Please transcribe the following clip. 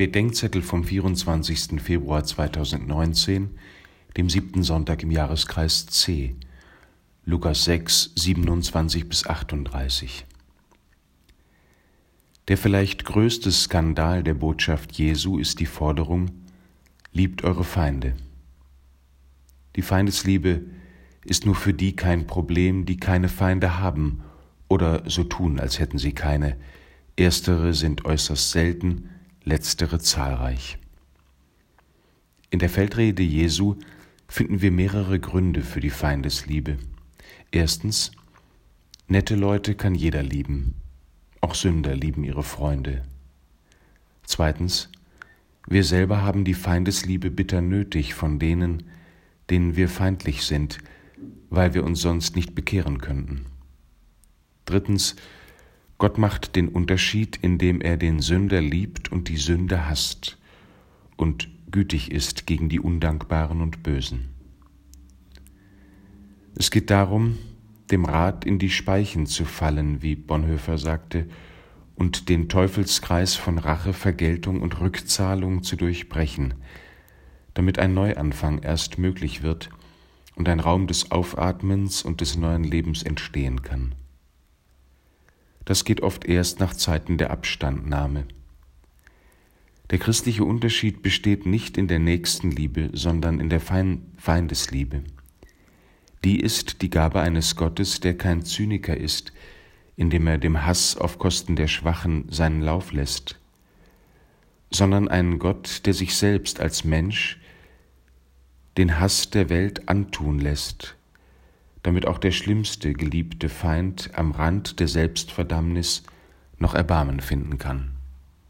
Bedenkzettel vom 24. Februar 2019, dem siebten Sonntag im Jahreskreis C. Lukas 6, 27 bis 38. Der vielleicht größte Skandal der Botschaft Jesu ist die Forderung, liebt eure Feinde. Die Feindesliebe ist nur für die kein Problem, die keine Feinde haben oder so tun, als hätten sie keine. Erstere sind äußerst selten, letztere zahlreich. In der Feldrede Jesu finden wir mehrere Gründe für die Feindesliebe. Erstens, nette Leute kann jeder lieben, auch Sünder lieben ihre Freunde. Zweitens, wir selber haben die Feindesliebe bitter nötig von denen, denen wir feindlich sind, weil wir uns sonst nicht bekehren könnten. Drittens, Gott macht den Unterschied, indem er den Sünder liebt und die Sünde hasst und gütig ist gegen die Undankbaren und Bösen. Es geht darum, dem Rat in die Speichen zu fallen, wie Bonhoeffer sagte, und den Teufelskreis von Rache, Vergeltung und Rückzahlung zu durchbrechen, damit ein Neuanfang erst möglich wird und ein Raum des Aufatmens und des neuen Lebens entstehen kann. Das geht oft erst nach Zeiten der Abstandnahme. Der christliche Unterschied besteht nicht in der Nächstenliebe, sondern in der Feindesliebe. Die ist die Gabe eines Gottes, der kein Zyniker ist, indem er dem Hass auf Kosten der Schwachen seinen Lauf lässt, sondern ein Gott, der sich selbst als Mensch den Hass der Welt antun lässt damit auch der schlimmste geliebte Feind am Rand der Selbstverdammnis noch Erbarmen finden kann.